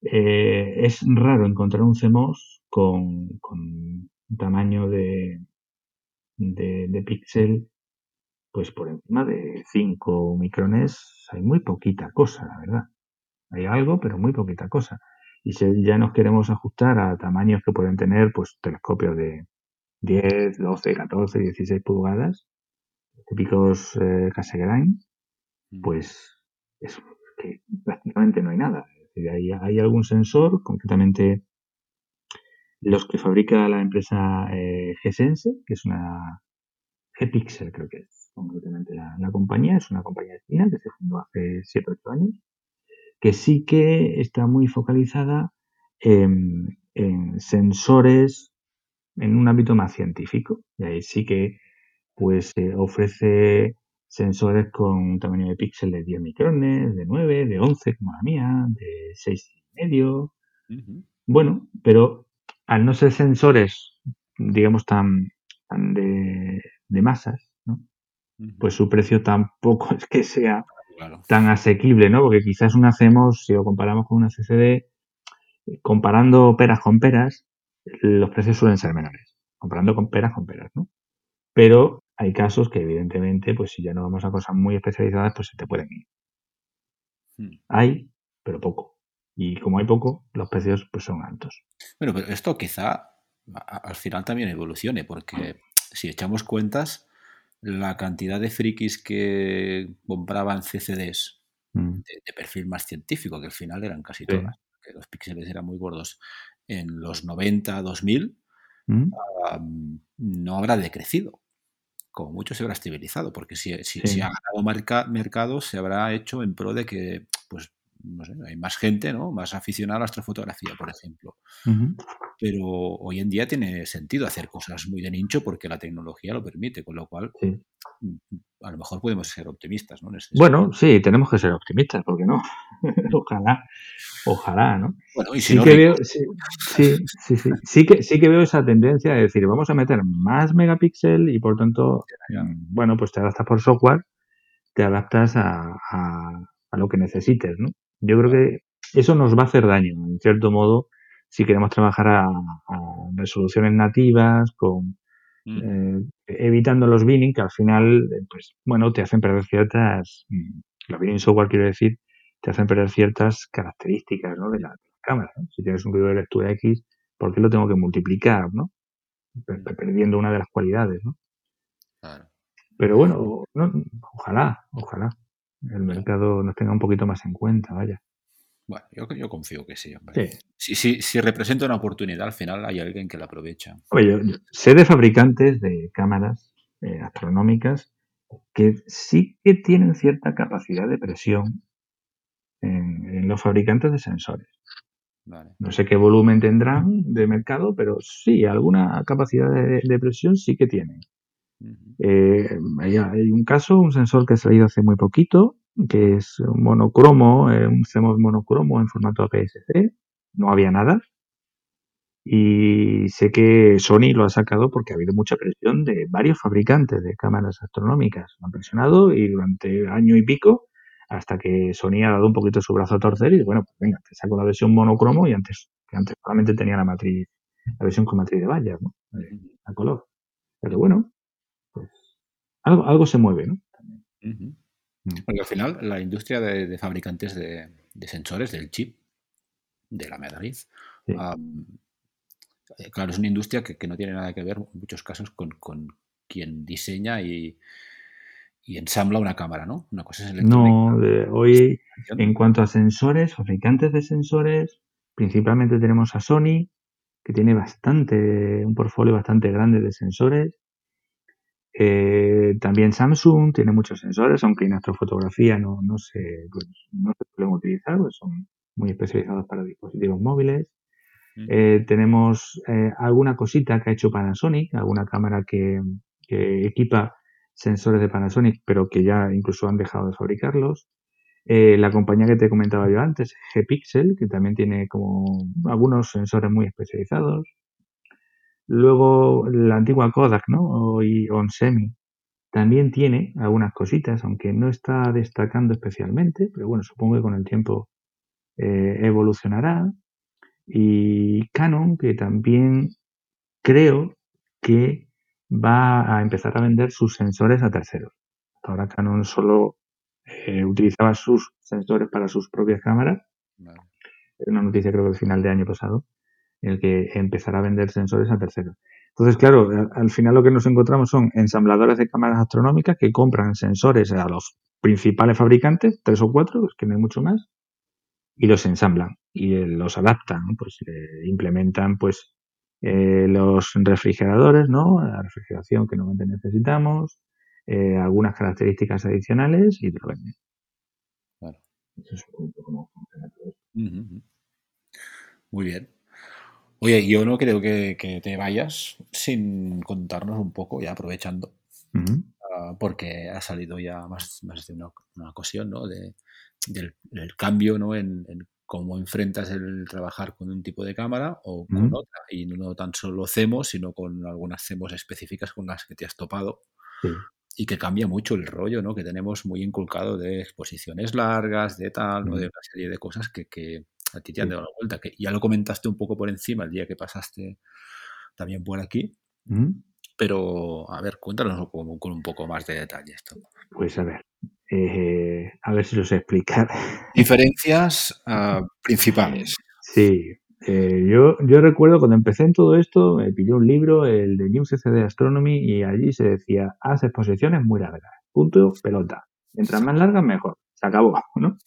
eh, es raro encontrar un CMOS con, con tamaño de, de, de píxel pues por encima de 5 micrones hay muy poquita cosa, la verdad. Hay algo, pero muy poquita cosa. Y si ya nos queremos ajustar a tamaños que pueden tener, pues telescopios de 10, 12, 14, 16 pulgadas, típicos eh, Cassegrain, mm. pues es prácticamente no hay nada. hay, algún sensor, concretamente los que fabrica la empresa eh, Gesense, que es una G-Pixel, creo que es concretamente la, compañía, es una compañía china que se fundó hace 7 o 8 años, que sí que está muy focalizada en, sensores en un ámbito más científico. Y ahí sí que pues ofrece sensores con tamaño de píxel de 10 micrones, de 9, de 11 como la mía, de 6 y medio. Bueno, pero al no ser sensores, digamos, tan tan de, de masas, ¿no? pues su precio tampoco es que sea tan asequible, ¿no? Porque quizás una hacemos, si lo comparamos con una CCD, comparando peras con peras, los precios suelen ser menores. Comparando con peras con peras, ¿no? Pero hay casos que evidentemente, pues si ya no vamos a cosas muy especializadas, pues se te pueden ir. Hmm. Hay, pero poco. Y como hay poco, los precios pues son altos. Bueno, pero esto quizá al final también evolucione, porque si echamos cuentas, la cantidad de frikis que compraban CCDs mm. de, perfil más científico, que al final eran casi todas, que los píxeles eran muy gordos, en los 90, 2000, mm. no habrá decrecido. Como mucho se habrá estabilizado, porque si, si, ha ganado mercado, se habrá hecho en pro de que no sé, hay más gente, ¿no? Más aficionada a la astrofotografía, por ejemplo. Pero hoy en día tiene sentido hacer cosas muy de nicho porque la tecnología lo permite, con lo cual mm, a lo mejor podemos ser optimistas, ¿no? bueno, sí, tenemos que ser optimistas, porque no? ojalá, ojalá, ¿no? Bueno, y si sí no, que veo, sí, sí, sí, sí, que, sí que veo esa tendencia de decir, vamos a meter más megapíxel y por tanto, bueno, pues te adaptas por software, te adaptas a, a lo que necesites, ¿no? Yo creo que eso nos va a hacer daño, en cierto modo, si queremos trabajar a, resoluciones nativas, con mm. eh, evitando los binning, que al final, pues, bueno, te hacen perder ciertas, mm, los binning software quiero decir, te hacen perder ciertas características, ¿no? De la, cámara, Si tienes un video de lectura X, ¿por qué lo tengo que multiplicar, no? Perdiendo una de las cualidades, ¿no? Pero bueno, ojalá, ojalá el mercado nos tenga un poquito más en cuenta, vaya. Bueno, yo, yo confío que sí, hombre. Sí. Si, si, representa una oportunidad, al final hay alguien que la aprovecha. Oye, sé de fabricantes de cámaras eh, astronómicas que sí que tienen cierta capacidad de presión en, los fabricantes de sensores. No sé qué volumen tendrán de mercado, pero sí, alguna capacidad de presión sí que tienen. Eh, hay, un caso, un sensor que ha salido hace muy poquito, que es un monocromo, eh, un CMOS monocromo en formato APS-C. No había nada. Y sé que Sony lo ha sacado porque ha habido mucha presión de varios fabricantes de cámaras astronómicas. Lo han presionado y durante año y pico, hasta que Sony ha dado un poquito su brazo a torcer y bueno, pues venga, te saco la versión monocromo y antes, que antes solamente tenía la matriz, la versión con matriz de vallas, ¿no? Eh, a color. Pero bueno, algo, algo se mueve, ¿no? Mm. Porque al final la industria de, fabricantes de, sensores, del chip, de la matriz, eh, claro, es una industria que, no tiene nada que ver en muchos casos con, quien diseña y, ensambla una cámara, ¿no? Una cosa es No, hoy en cuanto a sensores, fabricantes de sensores, principalmente tenemos a Sony, que tiene bastante, un portfolio bastante grande de sensores. Eh, también Samsung tiene muchos sensores, aunque en astrofotografía no, no, se, pues, no se suelen utilizar, pues son muy especializados para dispositivos móviles. Eh, tenemos eh, alguna cosita que ha hecho Panasonic, alguna cámara que, equipa sensores de Panasonic, pero que ya incluso han dejado de fabricarlos. la compañía que te comentaba yo antes, G-Pixel, que también tiene como algunos sensores muy especializados. Luego la antigua Kodak, ¿no? Y Onsemi también tiene algunas cositas, aunque no está destacando especialmente, pero bueno, supongo que con el tiempo eh, evolucionará. Y Canon, que también creo que va a empezar a vender sus sensores a terceros. ahora Canon solo eh, utilizaba sus sensores para sus propias cámaras. Una noticia creo que al final de año pasado el que empezará a vender sensores a terceros. Entonces, claro, al final lo que nos encontramos son ensambladores de cámaras astronómicas que compran sensores a los principales fabricantes, tres o cuatro, es que no hay mucho más, y los ensamblan y eh, los adaptan, pues eh, implementan pues eh, los refrigeradores, ¿no? La refrigeración que normalmente necesitamos, algunas características adicionales y te lo venden. Eso es un poco como funciona todo esto. Muy bien. Oye, yo no creo que, te vayas sin contarnos un poco, ya aprovechando, ah, porque ha salido ya más, más de una, ocasión, ¿no? del, cambio, ¿no? En, cómo enfrentas el trabajar con un tipo de cámara o con otra. Y no tan solo CEMOS, sino con algunas CEMOS específicas con las que te has topado. Y que cambia mucho el rollo, ¿no? Que tenemos muy inculcado de exposiciones largas, de tal, ¿no? De una serie de cosas que, que a ti te han dado la vuelta. Que ya lo comentaste un poco por encima el día que pasaste también por aquí. Pero, a ver, cuéntanos con, con, un poco más de detalle esto. Pues a ver, eh, a ver si lo sé explicar. Diferencias uh, principales. Sí, eh, yo, yo recuerdo cuando empecé en todo esto, me pillé un libro, el de New CCD Astronomy, y allí se decía, haz exposiciones muy largas. Punto, pelota. Mientras más largas, mejor. Se acabó, ¿no?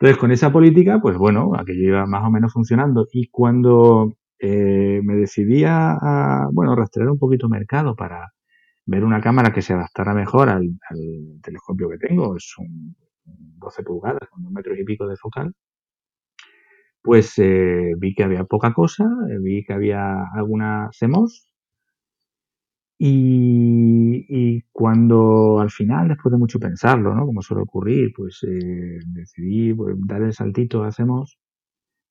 Entonces, con esa política, pues bueno, aquello iba más o menos funcionando. Y cuando eh, me decidí a, bueno, rastrear un poquito mercado para ver una cámara que se adaptara mejor al, telescopio que tengo, es un 12 pulgadas con dos metros y pico de focal, pues eh, vi que había poca cosa, eh, vi que había alguna CMOS y, cuando al final, después de mucho pensarlo, ¿no? Como suele ocurrir, pues eh, decidí pues, dar el saltito a CMOS,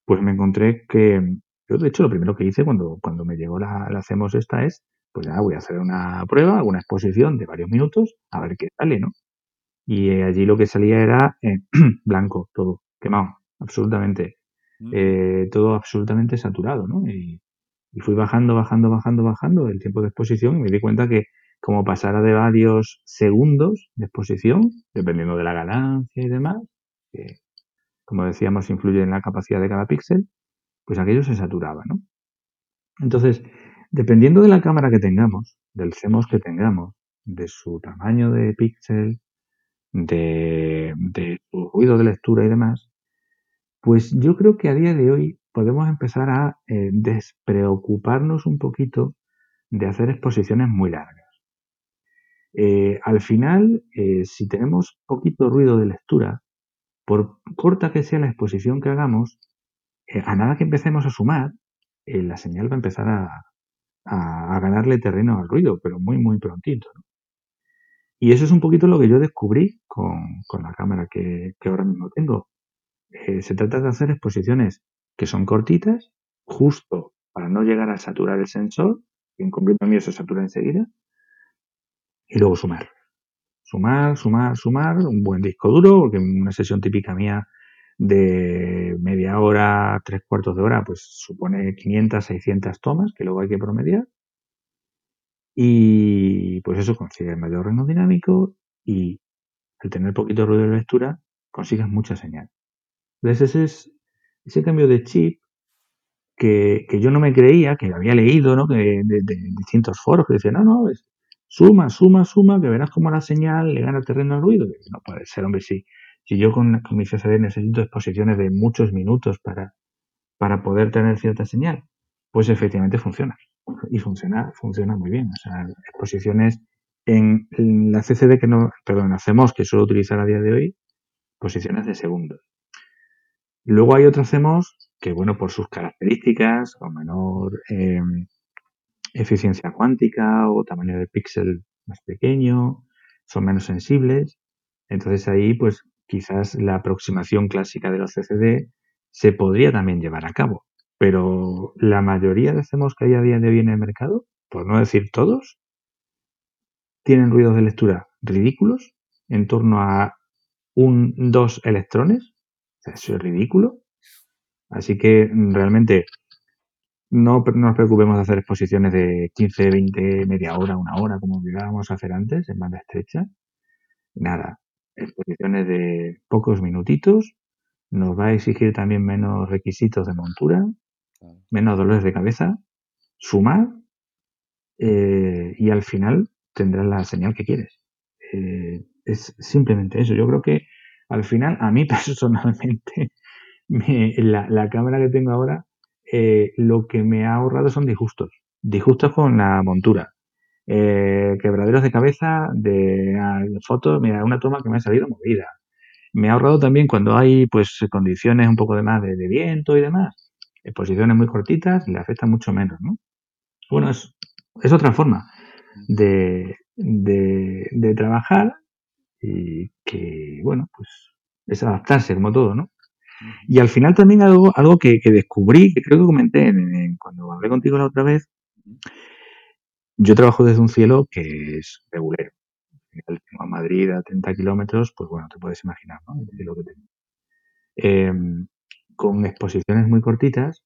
pues me encontré que, yo de hecho lo primero que hice cuando, cuando me llegó la, la CMOS esta es pues ya voy a hacer una prueba, una exposición de varios minutos, a ver qué sale, ¿no? Y eh, allí lo que salía era eh, blanco, todo, quemado, absolutamente. Mm. Eh, todo absolutamente saturado, ¿no? Y, fui bajando, bajando, bajando, bajando el tiempo de exposición y me di cuenta que como pasara de varios segundos de exposición, dependiendo de la ganancia y demás, que como decíamos influye en la capacidad de cada píxel, pues aquello se saturaba, ¿no? Entonces, Dependiendo de la cámara que tengamos, del CMOS que tengamos, de su tamaño de píxel, de, su ruido de lectura y demás, pues yo creo que a día de hoy podemos empezar a eh, despreocuparnos un poquito de hacer exposiciones muy largas. Eh, al final, eh, si tenemos poquito ruido de lectura, por corta que sea la exposición que hagamos, a nada que empecemos a sumar, la señal va a empezar a, ganarle terreno al ruido, pero muy, muy prontito. Y eso es un poquito lo que yo descubrí con, la cámara que, ahora mismo tengo. Se trata de hacer exposiciones que son cortitas, justo para no llegar a saturar el sensor, que en concreto a mí se satura enseguida, y luego sumar. Sumar, sumar, sumar, un buen disco duro, porque una sesión típica mía de media hora, tres cuartos de hora, pues supone 500, 600 tomas que luego hay que promediar. Y pues eso consigue mayor rango dinámico y al tener poquito ruido de lectura consigues mucha señal. Entonces ese es ese cambio de chip que, yo no me creía, que había leído ¿no? que de, distintos foros que decían, no, no, es, suma, suma, suma, que verás cómo la señal le gana terreno al ruido. No puede ser, hombre, sí. Si yo con, mi CCD necesito exposiciones de muchos minutos para, para poder tener cierta señal, pues efectivamente funciona. Y funciona, funciona muy bien. O sea, exposiciones en la CCD que no, perdón, hacemos que suelo utilizar a día de hoy, posiciones de segundos. Luego hay otros CMOS que, bueno, por sus características, o menor em, eficiencia cuántica o tamaño de píxel más pequeño, son menos sensibles. Entonces ahí, pues, quizás la aproximación clásica de los CCD se podría también llevar a cabo. Pero la mayoría de CMOS que hay a día de hoy en el mercado, por no decir todos, tienen ruidos de lectura ridículos, en torno a un, dos electrones. Eso es ridículo. Así que realmente no nos preocupemos de hacer exposiciones de 15, 20, media hora, una hora, como llegábamos a hacer antes, en banda estrecha. Nada exposiciones de pocos minutitos, nos va a exigir también menos requisitos de montura, menos dolores de cabeza, sumar eh, y al final tendrás la señal que quieres. Eh, es simplemente eso. Yo creo que al final, a mí personalmente, la, cámara que tengo ahora, eh, lo que me ha ahorrado son disgustos. Disgustos con la montura. Eh, quebraderos de cabeza de fotos, mira, una toma que me ha salido movida. Me ha ahorrado también cuando hay pues condiciones un poco de más de, viento y demás, exposiciones muy cortitas, le afecta mucho menos, ¿no? Bueno, es, es otra forma de, de, trabajar y que, bueno, pues es adaptarse como todo, ¿no? Y al final también algo, algo que, descubrí, que creo que comenté cuando hablé contigo la otra vez, yo trabajo desde un cielo que es regulero. Tengo a Madrid a 30 kilómetros, pues bueno, te puedes imaginar, ¿no? El cielo que tengo. Em, con exposiciones muy cortitas,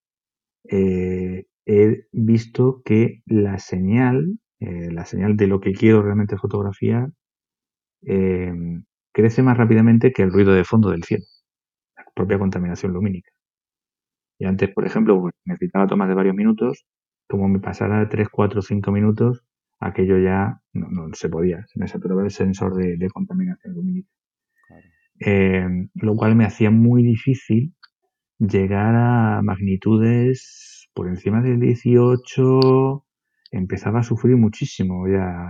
eh, he visto que la señal, eh, la señal de lo que quiero realmente fotografiar, em, crece más rápidamente que el ruido de fondo del cielo, la propia contaminación lumínica. Y antes, por ejemplo, pues, necesitaba tomas de varios minutos, como me pasara de 3, 4, 5 minutos, aquello ya no, se podía, se me saturaba el sensor de, contaminación lumínica. Em, lo cual me hacía muy difícil llegar a magnitudes por encima del 18, empezaba a sufrir muchísimo ya.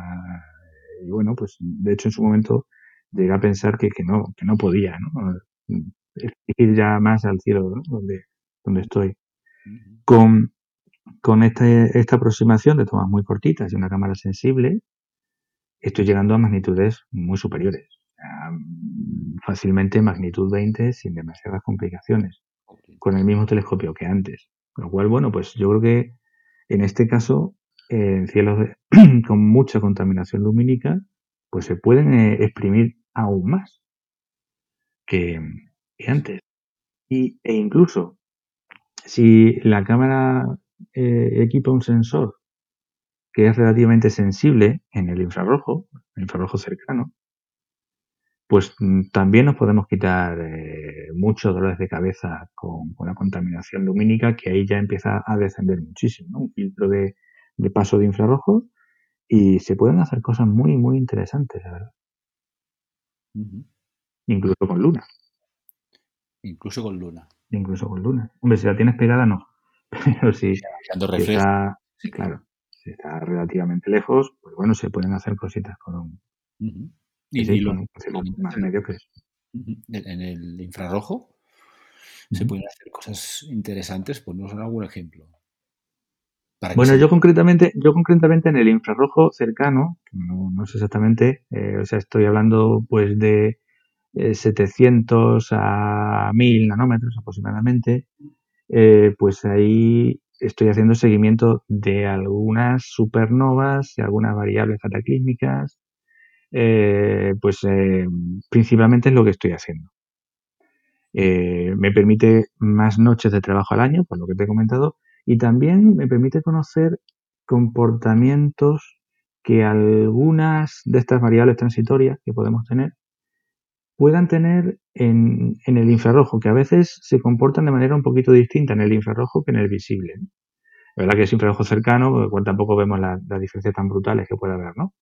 Y bueno, pues de hecho en su momento llegué a pensar que, que no, que no podía, ¿no? Ir ya más al cielo, Donde, donde estoy. Con, con esta, esta aproximación de tomas muy cortitas y una cámara sensible, estoy llegando a magnitudes muy superiores. Fácilmente magnitud 20 sin demasiadas complicaciones con el mismo telescopio que antes. Lo cual, bueno, pues yo creo que en este caso, en cielos con mucha contaminación lumínica, pues se pueden eh, exprimir aún más que, antes. Y, e incluso, si la cámara eh, equipa un sensor que es relativamente sensible en el infrarrojo, el infrarrojo cercano, pues mm, también nos podemos quitar eh, muchos dolores de cabeza con, la contaminación lumínica, que ahí ya empieza a descender muchísimo, Un filtro de, paso de infrarrojo y se pueden hacer cosas muy, muy interesantes, la verdad. Incluso con luna. Incluso con luna. Incluso con luna. Hombre, si la tienes pegada, no. Pero si, está, claro, si está relativamente lejos, pues bueno, se pueden hacer cositas con, y, lo, más mediocres. En el infrarrojo se pueden hacer cosas interesantes, pues nos algún ejemplo. Bueno, yo concretamente, yo concretamente en el infrarrojo cercano, no, sé exactamente, eh, o sea, estoy hablando pues de 700 eh, a 1000 nanómetros aproximadamente, eh, pues ahí estoy haciendo seguimiento de algunas supernovas, de algunas variables cataclísmicas, eh, pues principalmente es lo que estoy haciendo. Me permite más noches de trabajo al año, por lo que te he comentado, y también me permite conocer comportamientos que algunas de estas variables transitorias que podemos tener puedan tener en, el infrarrojo, que a veces se comportan de manera un poquito distinta en el infrarrojo que en el visible. La verdad que es infrarrojo cercano, porque tampoco vemos las diferencias tan brutales que puede haber, ¿no?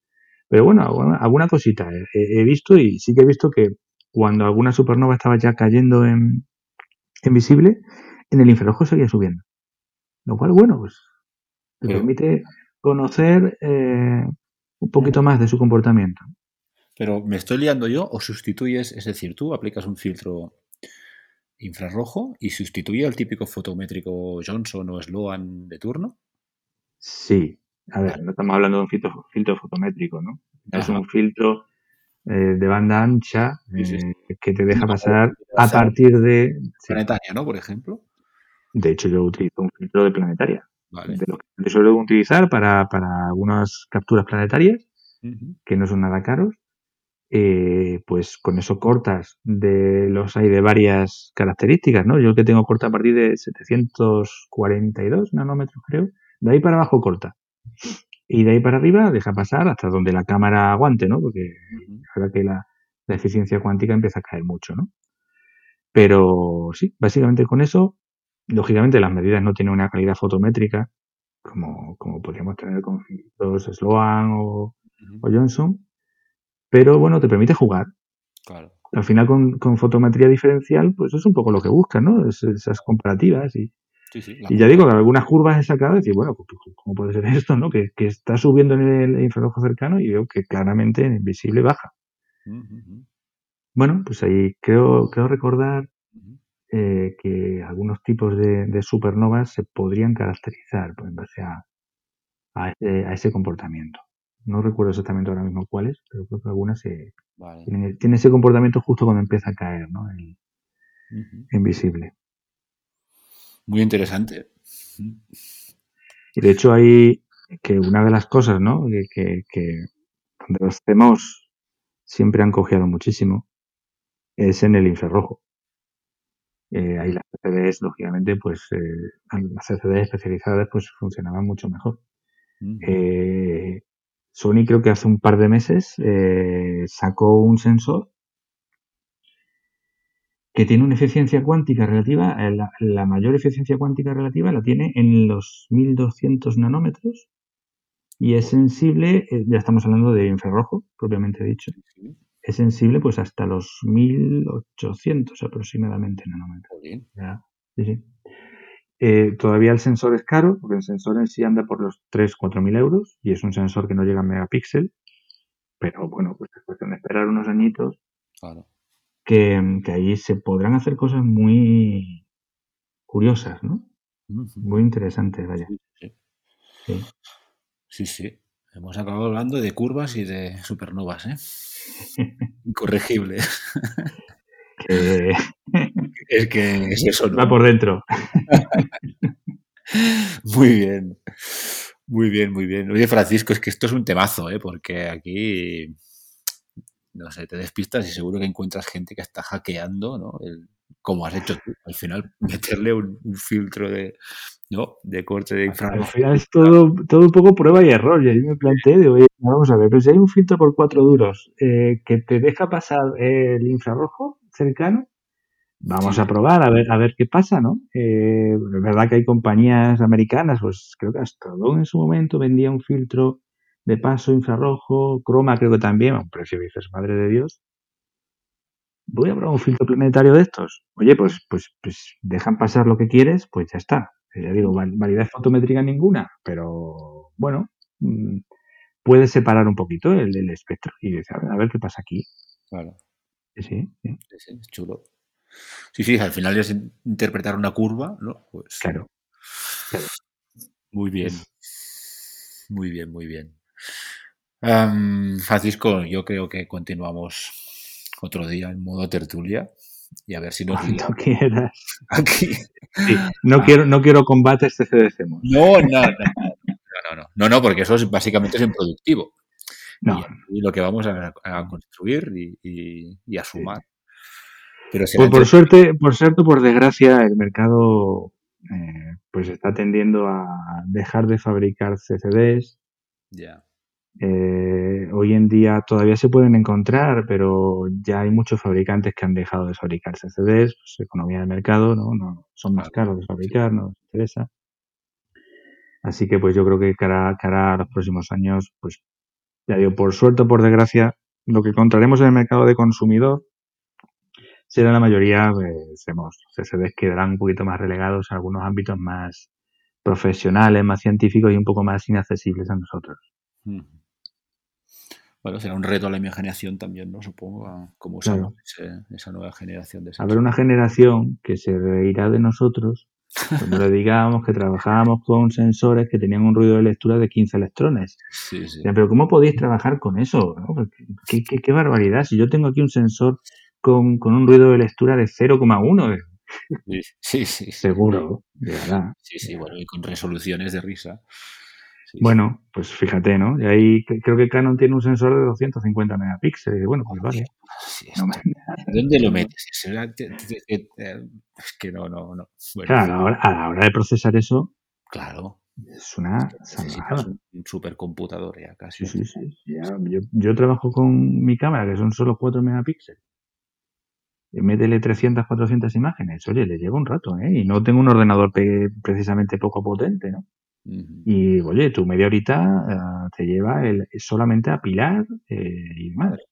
Pero bueno, alguna, cosita he, visto y sí que he visto que cuando alguna supernova estaba ya cayendo en, visible, en el infrarrojo seguía subiendo. Lo cual, bueno, pues te permite conocer eh, un poquito más de su comportamiento. Pero ¿me estoy liando yo o sustituyes, es decir, tú aplicas un filtro infrarrojo y sustituye al típico fotométrico Johnson o Sloan de turno? Sí, a ver, no estamos hablando de un filtro, filtro fotométrico, ¿no? Es un filtro eh, de banda ancha eh, que te deja pasar a partir de... Planetaria, ¿no? Por ejemplo. De hecho, yo utilizo un filtro de planetaria. De lo que suelo utilizar para, para algunas capturas planetarias, que no son nada caros. Eh, pues con eso cortas de los hay de varias características, ¿no? Yo el que tengo corta a partir de 742 nanómetros, creo. De ahí para abajo corta. Y de ahí para arriba deja pasar hasta donde la cámara aguante, ¿no? Porque verdad que la, eficiencia cuántica empieza a caer mucho, ¿no? Pero sí, básicamente con eso, lógicamente las medidas no tienen una calidad fotométrica como, como podríamos tener con filtros Sloan o, Johnson, pero bueno, te permite jugar. Claro. Al final con, con, fotometría diferencial, pues es un poco lo que buscas, ¿no? esas comparativas y, y ya digo que algunas curvas he sacado y decir, bueno, pues, pues, ¿cómo puede ser esto, no? Que, está subiendo en el infrarrojo cercano y veo que claramente en invisible baja. Bueno, pues ahí creo, creo recordar eh, que algunos tipos de, supernovas se podrían caracterizar pues, en base a, a, ese, comportamiento. No recuerdo exactamente ahora mismo cuáles, pero creo que algunas tienen, ese comportamiento justo cuando empieza a caer ¿no? invisible. Muy interesante. Y de hecho hay que una de las cosas, ¿no? Que, donde los CMOS siempre han cojeado muchísimo es en el infrarrojo. Eh, ahí las CCDs, lógicamente, pues eh, las CCDs especializadas pues funcionaban mucho mejor. Eh, Sony creo que hace un par de meses sacó un sensor que tiene una eficiencia cuántica relativa, la, mayor eficiencia cuántica relativa la tiene en los 1200 nanómetros y es sensible, ya estamos hablando de infrarrojo, propiamente dicho, es sensible pues hasta los 1800 aproximadamente nanómetros. Eh, todavía el sensor es caro, porque el sensor en sí anda por los 3-4 mil euros y es un sensor que no llega a megapíxel, pero bueno, pues es cuestión de esperar unos añitos que, que ahí se podrán hacer cosas muy curiosas, ¿no? Muy interesantes, vaya. Sí. sí, sí. Hemos acabado hablando de curvas y de supernovas, ¿eh? Incorregible. Es que es eso. Va por dentro. muy bien. Muy bien, muy bien. Oye, Francisco, es que esto es un temazo, ¿eh? Porque aquí, no sé, te despistas y seguro que encuentras gente que está hackeando, ¿no? El, como has hecho tú. Al final, meterle un filtro de, ¿no? De corte de infrarrojo. Al final es todo, todo un poco prueba y error. Y ahí me planteé, de, oye, vamos a ver, pero si hay un filtro por cuatro duros eh, que te deja pasar el infrarrojo cercano, vamos a probar a ver, a ver qué pasa, ¿no? Eh, es verdad que hay compañías americanas, pues creo que Astrodon en su momento vendía un filtro de paso infrarrojo, croma creo que también, a un precio dices, madre de Dios. Voy a probar un filtro planetario de estos. Oye, pues, pues, pues dejan pasar lo que quieres, pues ya está. Ya digo, validez fotométrica ninguna, pero bueno, mm, puedes separar un poquito el, espectro y decir, a ver qué pasa aquí. Claro. Sí, sí, es chulo. Sí, sí, al final es interpretar una curva, ¿no? Pues, claro. Muy bien. Muy bien, muy bien. Francisco, yo creo que continuamos otro día en modo tertulia y a ver si nos Cuando quieras. Aquí. no, ah. quiero, no quiero combates CCDC. No, no, no, no, no, no, no, porque eso es, básicamente es improductivo. No. Y, lo que vamos a, construir y, y, a sumar. Pero pues por suerte, por suerte, por desgracia, el mercado eh, pues está tendiendo a dejar de fabricar CCDs. Ya. Eh, hoy en día todavía se pueden encontrar, pero ya hay muchos fabricantes que han dejado de fabricar CCDs, pues economía de mercado, ¿no? no son más caros de fabricar, no nos interesa. Así que pues yo creo que cara, cara a los próximos años, pues ya digo, por suerte o por desgracia, lo que encontraremos en el mercado de consumidor será la mayoría, pues, CCDs quedarán un poquito más relegados a algunos ámbitos más profesionales, más científicos y un poco más inaccesibles a nosotros. Bueno, será un reto a la mi generación también, ¿no? Supongo, cómo usamos esa nueva generación de Habrá una generación que se reirá de nosotros cuando le digamos que trabajábamos con sensores que tenían un ruido de lectura de 15 electrones. Sí, sí. Pero ¿cómo podéis trabajar con eso? ¿Qué, qué, barbaridad. Si yo tengo aquí un sensor con, con un ruido de lectura de 0,1. Sí, sí, Seguro, de verdad. Sí, sí, bueno, y con resoluciones de risa bueno, pues fíjate, ¿no? Y ahí creo que Canon tiene un sensor de 250 megapíxeles. Bueno, pues vale. ¿Dónde lo metes? Es que no, no, no. claro, a la, hora, de procesar eso. Claro. Es una un supercomputador ya casi. Sí, sí, sí. yo, yo, trabajo con mi cámara, que son solo 4 megapíxeles. Y métele 300, 400 imágenes. Oye, le lleva un rato, ¿eh? Y no tengo un ordenador precisamente poco potente, ¿no? Y oye, tu media horita eh, te lleva el, solamente a pilar eh, y madre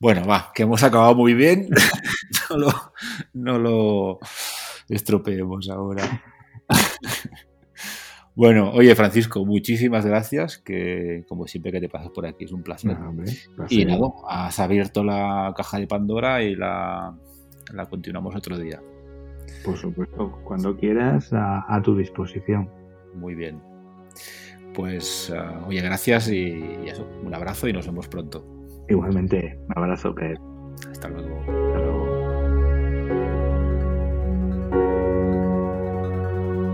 Bueno, va, que hemos acabado muy bien. no, lo, no lo estropeemos ahora. Bueno, oye Francisco, muchísimas gracias, que como siempre que te pasas por aquí es un placer. y nada, has abierto la caja de Pandora y la, la continuamos otro día. Por supuesto, cuando quieras, a, tu disposición. Muy bien. Pues, uh, oye, gracias y, y, eso, un abrazo y nos vemos pronto. Igualmente, un abrazo, Pedro. Hasta luego. Hasta luego.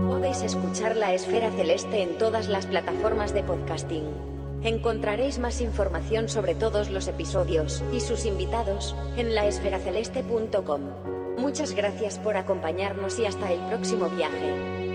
Podéis escuchar La Esfera Celeste en todas las plataformas de podcasting. Encontraréis más información sobre todos los episodios y sus invitados en laesferaceleste.com. Muchas gracias por acompañarnos y hasta el próximo viaje.